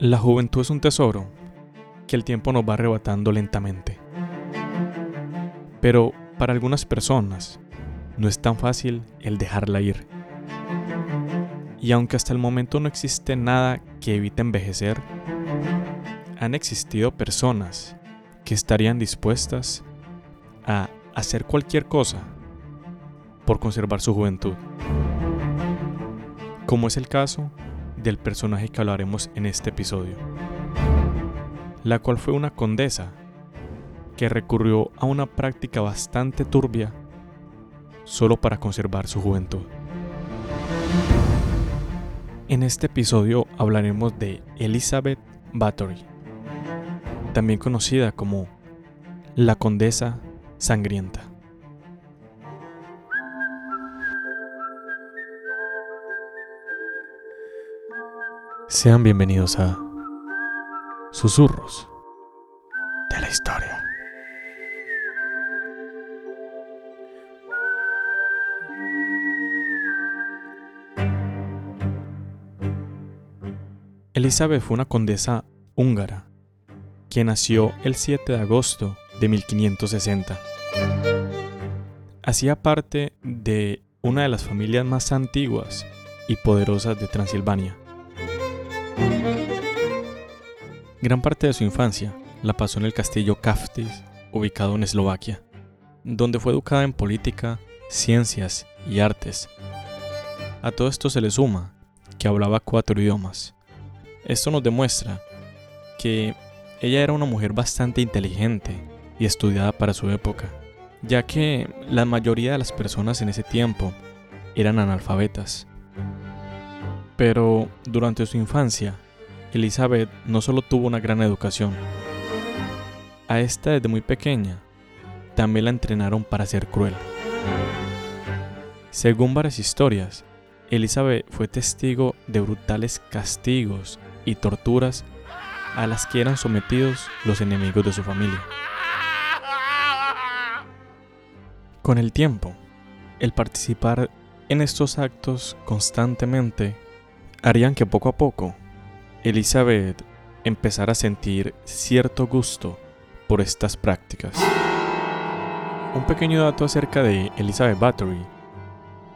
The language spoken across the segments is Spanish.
La juventud es un tesoro que el tiempo nos va arrebatando lentamente. Pero para algunas personas no es tan fácil el dejarla ir. Y aunque hasta el momento no existe nada que evite envejecer, han existido personas que estarían dispuestas a hacer cualquier cosa por conservar su juventud. Como es el caso del personaje que hablaremos en este episodio, la cual fue una condesa que recurrió a una práctica bastante turbia solo para conservar su juventud. En este episodio hablaremos de Elizabeth Bathory, también conocida como la Condesa Sangrienta. Sean bienvenidos a Susurros de la Historia. Elizabeth fue una condesa húngara que nació el 7 de agosto de 1560. Hacía parte de una de las familias más antiguas y poderosas de Transilvania. Gran parte de su infancia la pasó en el castillo Kaftis, ubicado en Eslovaquia, donde fue educada en política, ciencias y artes. A todo esto se le suma que hablaba cuatro idiomas. Esto nos demuestra que ella era una mujer bastante inteligente y estudiada para su época, ya que la mayoría de las personas en ese tiempo eran analfabetas. Pero durante su infancia, Elizabeth no solo tuvo una gran educación, a esta desde muy pequeña también la entrenaron para ser cruel. Según varias historias, Elizabeth fue testigo de brutales castigos y torturas a las que eran sometidos los enemigos de su familia. Con el tiempo, el participar en estos actos constantemente harían que poco a poco Elizabeth empezara a sentir cierto gusto por estas prácticas. Un pequeño dato acerca de Elizabeth Bathory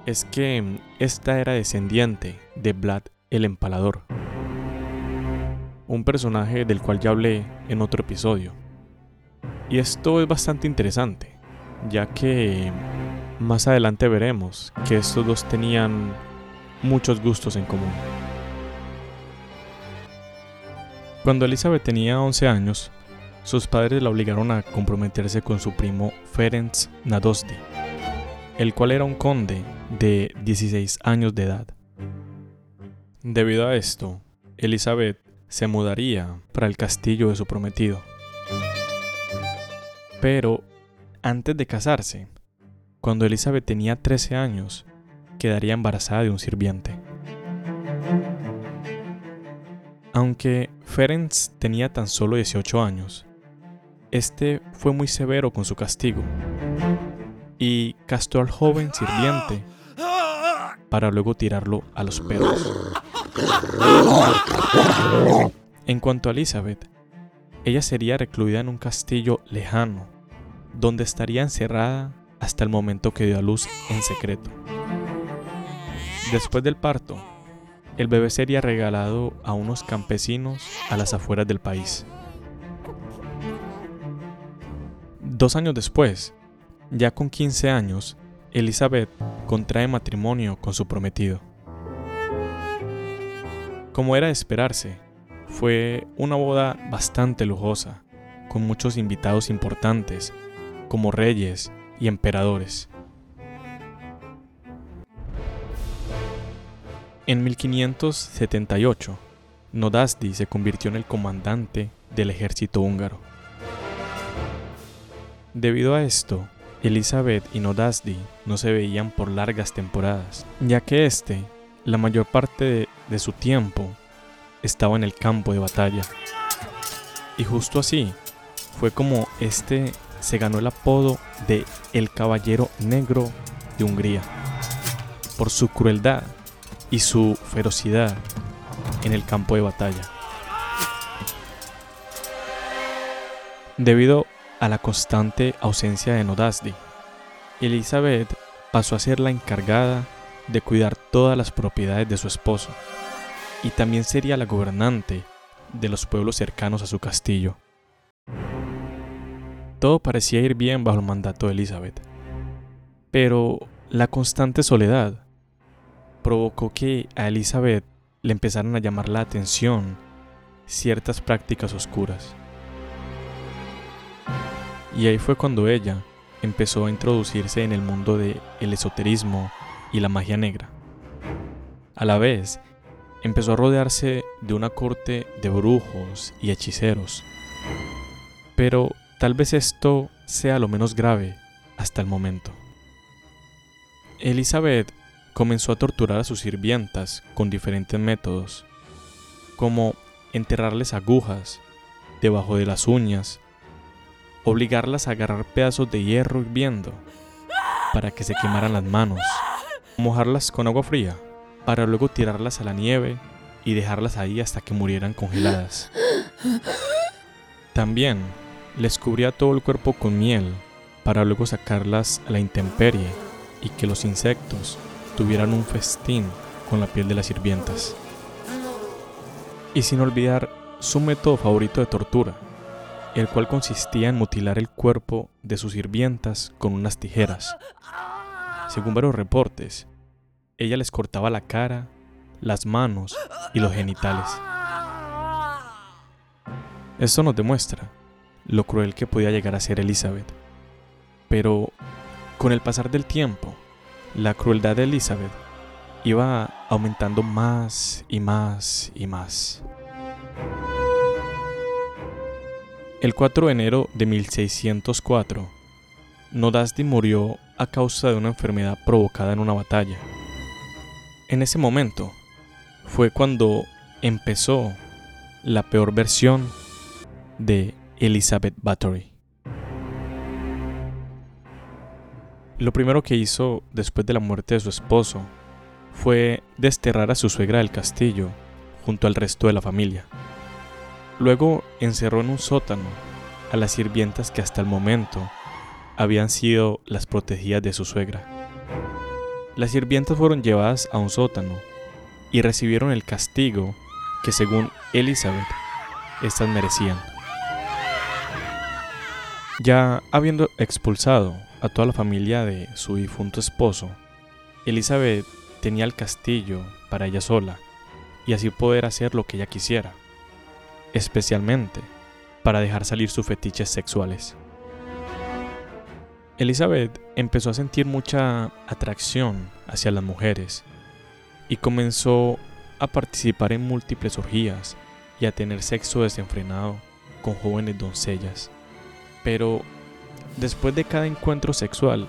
es que esta era descendiente de Vlad el Empalador, un personaje del cual ya hablé en otro episodio. Y esto es bastante interesante, ya que más adelante veremos que estos dos tenían muchos gustos en común. Cuando Elizabeth tenía 11 años, sus padres la obligaron a comprometerse con su primo Ferenc Nadosdi, el cual era un conde de 16 años de edad. Debido a esto, Elizabeth se mudaría para el castillo de su prometido. Pero antes de casarse, cuando Elizabeth tenía 13 años, quedaría embarazada de un sirviente. Aunque Ferenc tenía tan solo 18 años, este fue muy severo con su castigo y castró al joven sirviente para luego tirarlo a los perros. En cuanto a Elizabeth, ella sería recluida en un castillo lejano, donde estaría encerrada hasta el momento que dio a luz en secreto. Después del parto, el bebé sería regalado a unos campesinos a las afueras del país. Dos años después, ya con 15 años, Elizabeth contrae matrimonio con su prometido. Como era de esperarse, fue una boda bastante lujosa, con muchos invitados importantes, como reyes y emperadores. En 1578, Nodasdi se convirtió en el comandante del ejército húngaro. Debido a esto, Elizabeth y Nodasdi no se veían por largas temporadas, ya que este, la mayor parte de, de su tiempo, estaba en el campo de batalla. Y justo así fue como este se ganó el apodo de El Caballero Negro de Hungría, por su crueldad y su ferocidad en el campo de batalla. Debido a la constante ausencia de Nodasdi, Elizabeth pasó a ser la encargada de cuidar todas las propiedades de su esposo y también sería la gobernante de los pueblos cercanos a su castillo. Todo parecía ir bien bajo el mandato de Elizabeth, pero la constante soledad provocó que a Elizabeth le empezaran a llamar la atención ciertas prácticas oscuras. Y ahí fue cuando ella empezó a introducirse en el mundo del esoterismo y la magia negra. A la vez, empezó a rodearse de una corte de brujos y hechiceros. Pero tal vez esto sea lo menos grave hasta el momento. Elizabeth comenzó a torturar a sus sirvientas con diferentes métodos, como enterrarles agujas debajo de las uñas, obligarlas a agarrar pedazos de hierro hirviendo para que se quemaran las manos, mojarlas con agua fría para luego tirarlas a la nieve y dejarlas ahí hasta que murieran congeladas. También les cubría todo el cuerpo con miel para luego sacarlas a la intemperie y que los insectos tuvieran un festín con la piel de las sirvientas. Y sin olvidar su método favorito de tortura, el cual consistía en mutilar el cuerpo de sus sirvientas con unas tijeras. Según varios reportes, ella les cortaba la cara, las manos y los genitales. Esto nos demuestra lo cruel que podía llegar a ser Elizabeth. Pero con el pasar del tiempo, la crueldad de Elizabeth iba aumentando más y más y más. El 4 de enero de 1604, Nodasdi murió a causa de una enfermedad provocada en una batalla. En ese momento fue cuando empezó la peor versión de Elizabeth Bathory. Lo primero que hizo después de la muerte de su esposo fue desterrar a su suegra del castillo junto al resto de la familia. Luego encerró en un sótano a las sirvientas que hasta el momento habían sido las protegidas de su suegra. Las sirvientas fueron llevadas a un sótano y recibieron el castigo que según Elizabeth éstas merecían. Ya habiendo expulsado a toda la familia de su difunto esposo, Elizabeth tenía el castillo para ella sola y así poder hacer lo que ella quisiera, especialmente para dejar salir sus fetiches sexuales. Elizabeth empezó a sentir mucha atracción hacia las mujeres y comenzó a participar en múltiples orgías y a tener sexo desenfrenado con jóvenes doncellas. Pero Después de cada encuentro sexual,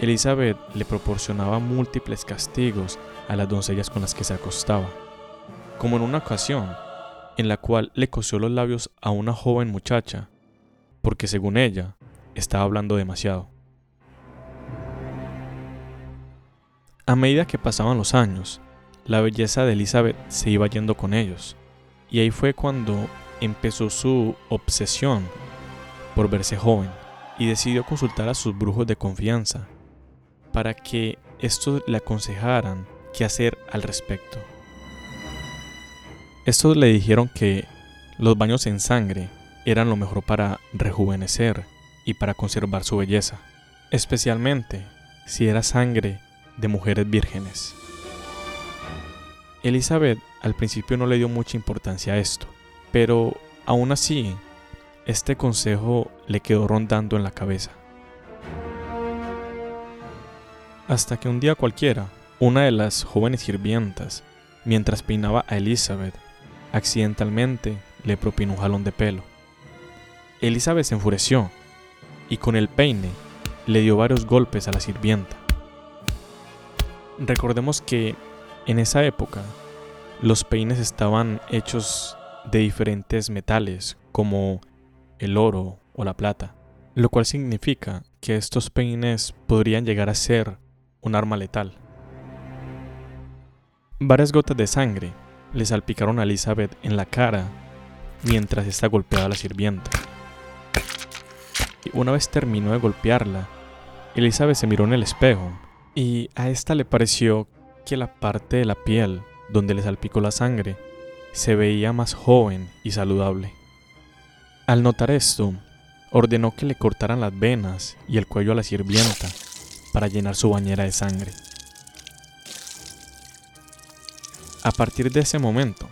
Elizabeth le proporcionaba múltiples castigos a las doncellas con las que se acostaba, como en una ocasión en la cual le cosió los labios a una joven muchacha, porque según ella, estaba hablando demasiado. A medida que pasaban los años, la belleza de Elizabeth se iba yendo con ellos, y ahí fue cuando empezó su obsesión por verse joven y decidió consultar a sus brujos de confianza para que estos le aconsejaran qué hacer al respecto. Estos le dijeron que los baños en sangre eran lo mejor para rejuvenecer y para conservar su belleza, especialmente si era sangre de mujeres vírgenes. Elizabeth al principio no le dio mucha importancia a esto, pero aún así este consejo le quedó rondando en la cabeza. Hasta que un día cualquiera, una de las jóvenes sirvientas, mientras peinaba a Elizabeth, accidentalmente le propinó un jalón de pelo. Elizabeth se enfureció y con el peine le dio varios golpes a la sirvienta. Recordemos que en esa época los peines estaban hechos de diferentes metales como el oro o la plata, lo cual significa que estos peines podrían llegar a ser un arma letal. Varias gotas de sangre le salpicaron a Elizabeth en la cara mientras está golpeada la sirvienta. una vez terminó de golpearla, Elizabeth se miró en el espejo y a esta le pareció que la parte de la piel donde le salpicó la sangre se veía más joven y saludable. Al notar esto, ordenó que le cortaran las venas y el cuello a la sirvienta para llenar su bañera de sangre. A partir de ese momento,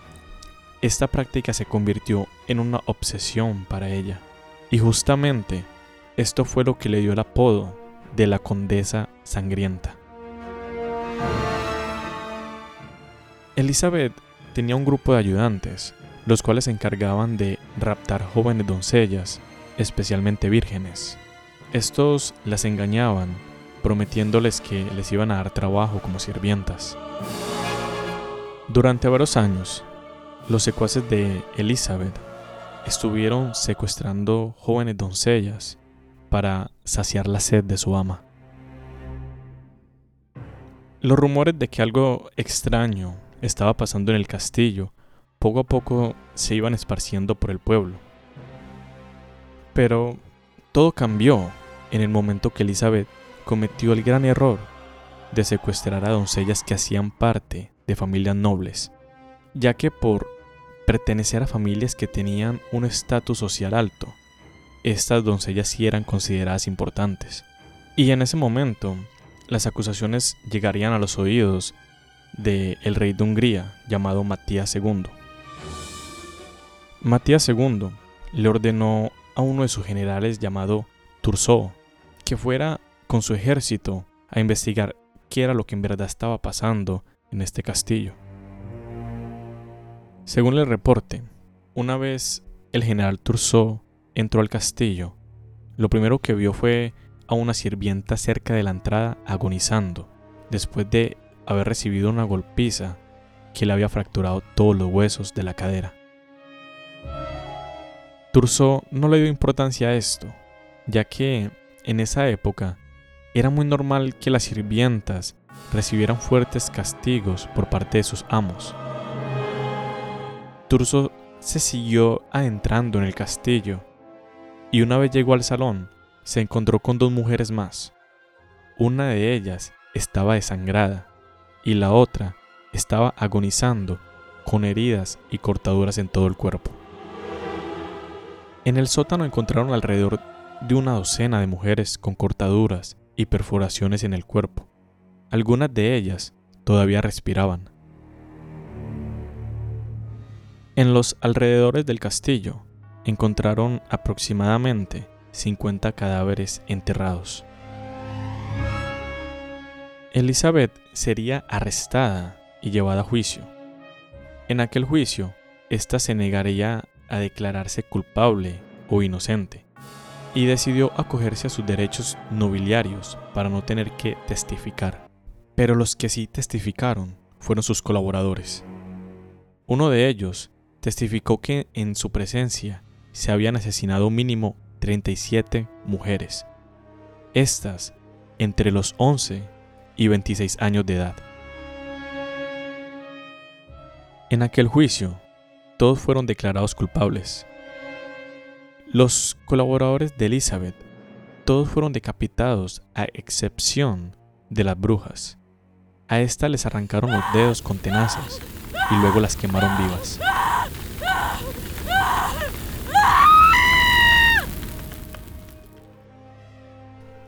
esta práctica se convirtió en una obsesión para ella, y justamente esto fue lo que le dio el apodo de la condesa sangrienta. Elizabeth tenía un grupo de ayudantes, los cuales se encargaban de raptar jóvenes doncellas, especialmente vírgenes. Estos las engañaban, prometiéndoles que les iban a dar trabajo como sirvientas. Durante varios años, los secuaces de Elizabeth estuvieron secuestrando jóvenes doncellas para saciar la sed de su ama. Los rumores de que algo extraño estaba pasando en el castillo poco a poco se iban esparciendo por el pueblo. Pero todo cambió en el momento que Elizabeth cometió el gran error de secuestrar a doncellas que hacían parte de familias nobles, ya que por pertenecer a familias que tenían un estatus social alto, estas doncellas sí eran consideradas importantes. Y en ese momento, las acusaciones llegarían a los oídos del el rey de Hungría llamado Matías II. Matías II le ordenó a uno de sus generales llamado Turso que fuera con su ejército a investigar qué era lo que en verdad estaba pasando en este castillo. Según el reporte, una vez el general Turso entró al castillo, lo primero que vio fue a una sirvienta cerca de la entrada agonizando, después de haber recibido una golpiza que le había fracturado todos los huesos de la cadera. Turso no le dio importancia a esto, ya que en esa época era muy normal que las sirvientas recibieran fuertes castigos por parte de sus amos. Turso se siguió adentrando en el castillo y una vez llegó al salón se encontró con dos mujeres más. Una de ellas estaba desangrada y la otra estaba agonizando con heridas y cortaduras en todo el cuerpo. En el sótano encontraron alrededor de una docena de mujeres con cortaduras y perforaciones en el cuerpo. Algunas de ellas todavía respiraban. En los alrededores del castillo encontraron aproximadamente 50 cadáveres enterrados. Elizabeth sería arrestada y llevada a juicio. En aquel juicio, ésta se negaría a declararse culpable o inocente y decidió acogerse a sus derechos nobiliarios para no tener que testificar. Pero los que sí testificaron fueron sus colaboradores. Uno de ellos testificó que en su presencia se habían asesinado mínimo 37 mujeres, estas entre los 11 y 26 años de edad. En aquel juicio, todos fueron declarados culpables. Los colaboradores de Elizabeth, todos fueron decapitados a excepción de las brujas. A esta les arrancaron los dedos con tenazas y luego las quemaron vivas.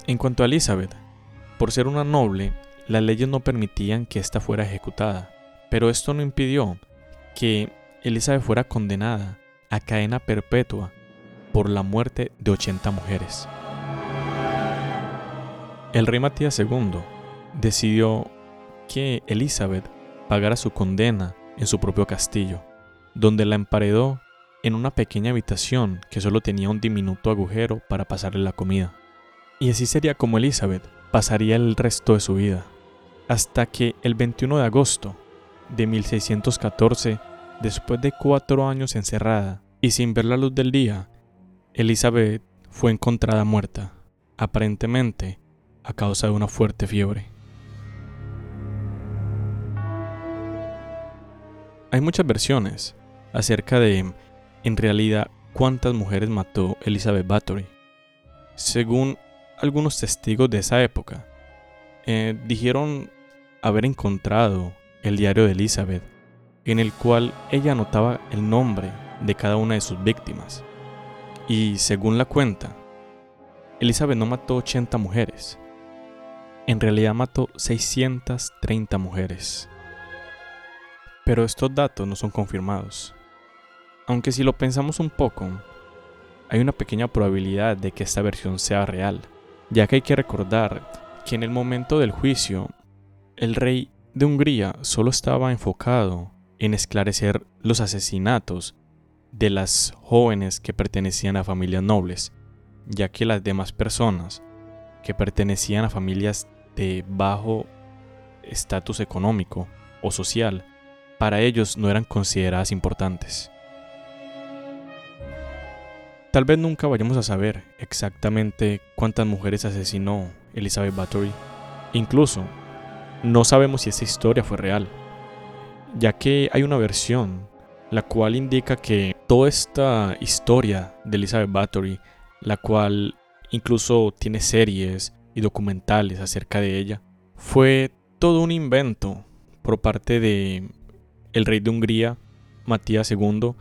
En cuanto a Elizabeth, por ser una noble, las leyes no permitían que ésta fuera ejecutada, pero esto no impidió que Elizabeth fuera condenada a cadena perpetua por la muerte de 80 mujeres. El rey Matías II decidió que Elizabeth pagara su condena en su propio castillo, donde la emparedó en una pequeña habitación que solo tenía un diminuto agujero para pasarle la comida. Y así sería como Elizabeth pasaría el resto de su vida, hasta que el 21 de agosto de 1614, después de cuatro años encerrada y sin ver la luz del día, Elizabeth fue encontrada muerta, aparentemente a causa de una fuerte fiebre. Hay muchas versiones acerca de, en realidad, cuántas mujeres mató Elizabeth Bathory Según algunos testigos de esa época, eh, dijeron haber encontrado el diario de Elizabeth, en el cual ella anotaba el nombre de cada una de sus víctimas. Y según la cuenta, Elizabeth no mató 80 mujeres. En realidad mató 630 mujeres. Pero estos datos no son confirmados. Aunque si lo pensamos un poco, hay una pequeña probabilidad de que esta versión sea real, ya que hay que recordar que en el momento del juicio, el rey de Hungría solo estaba enfocado en esclarecer los asesinatos de las jóvenes que pertenecían a familias nobles, ya que las demás personas que pertenecían a familias de bajo estatus económico o social, para ellos no eran consideradas importantes. Tal vez nunca vayamos a saber exactamente cuántas mujeres asesinó Elizabeth Bathory. Incluso, no sabemos si esta historia fue real, ya que hay una versión la cual indica que toda esta historia de Elizabeth Bathory, la cual incluso tiene series y documentales acerca de ella, fue todo un invento por parte de el rey de Hungría, Matías II,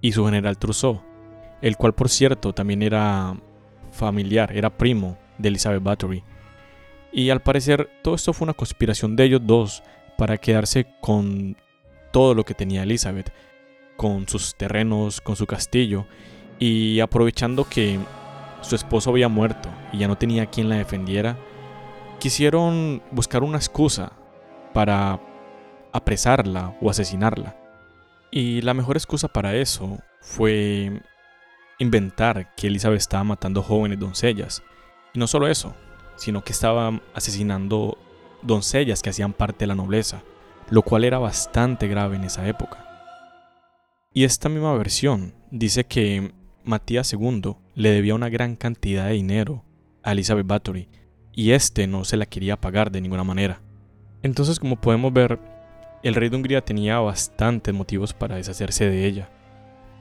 y su general Trousseau, el cual por cierto también era familiar, era primo de Elizabeth Bathory. Y al parecer todo esto fue una conspiración de ellos dos para quedarse con todo lo que tenía Elizabeth, con sus terrenos, con su castillo, y aprovechando que su esposo había muerto y ya no tenía quien la defendiera, quisieron buscar una excusa para apresarla o asesinarla. Y la mejor excusa para eso fue inventar que Elizabeth estaba matando jóvenes doncellas. Y no solo eso, sino que estaba asesinando doncellas que hacían parte de la nobleza, lo cual era bastante grave en esa época. Y esta misma versión dice que Matías II le debía una gran cantidad de dinero a Elizabeth Bathory y este no se la quería pagar de ninguna manera. Entonces, como podemos ver, el rey de Hungría tenía bastantes motivos para deshacerse de ella,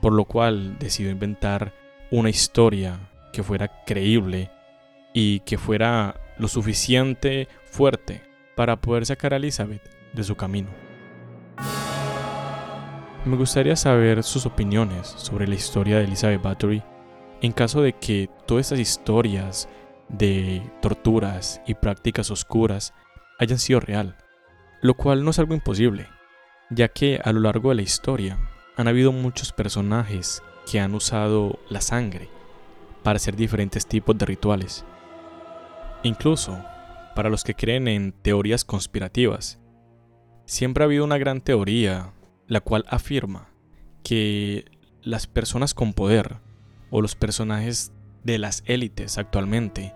por lo cual decidió inventar una historia que fuera creíble y que fuera lo suficiente fuerte para poder sacar a Elizabeth de su camino. Me gustaría saber sus opiniones sobre la historia de Elizabeth Bathory en caso de que todas estas historias de torturas y prácticas oscuras hayan sido real, lo cual no es algo imposible, ya que a lo largo de la historia han habido muchos personajes que han usado la sangre para hacer diferentes tipos de rituales. Incluso, para los que creen en teorías conspirativas, siempre ha habido una gran teoría la cual afirma que las personas con poder o los personajes de las élites actualmente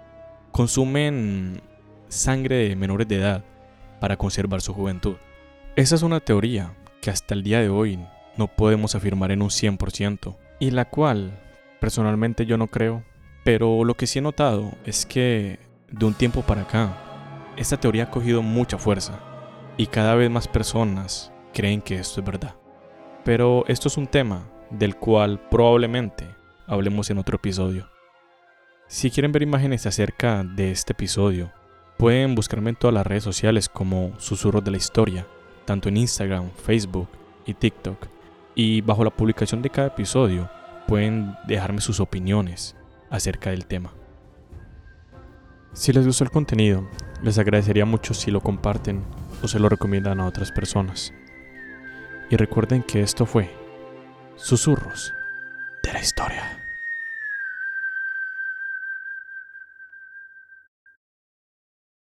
consumen sangre de menores de edad para conservar su juventud. Esa es una teoría que hasta el día de hoy no podemos afirmar en un 100% y la cual personalmente yo no creo, pero lo que sí he notado es que de un tiempo para acá esta teoría ha cogido mucha fuerza y cada vez más personas creen que esto es verdad. Pero esto es un tema del cual probablemente hablemos en otro episodio. Si quieren ver imágenes acerca de este episodio, pueden buscarme en todas las redes sociales como Susurros de la Historia, tanto en Instagram, Facebook y TikTok. Y bajo la publicación de cada episodio pueden dejarme sus opiniones acerca del tema. Si les gustó el contenido, les agradecería mucho si lo comparten o se lo recomiendan a otras personas. Y recuerden que esto fue Susurros de la Historia.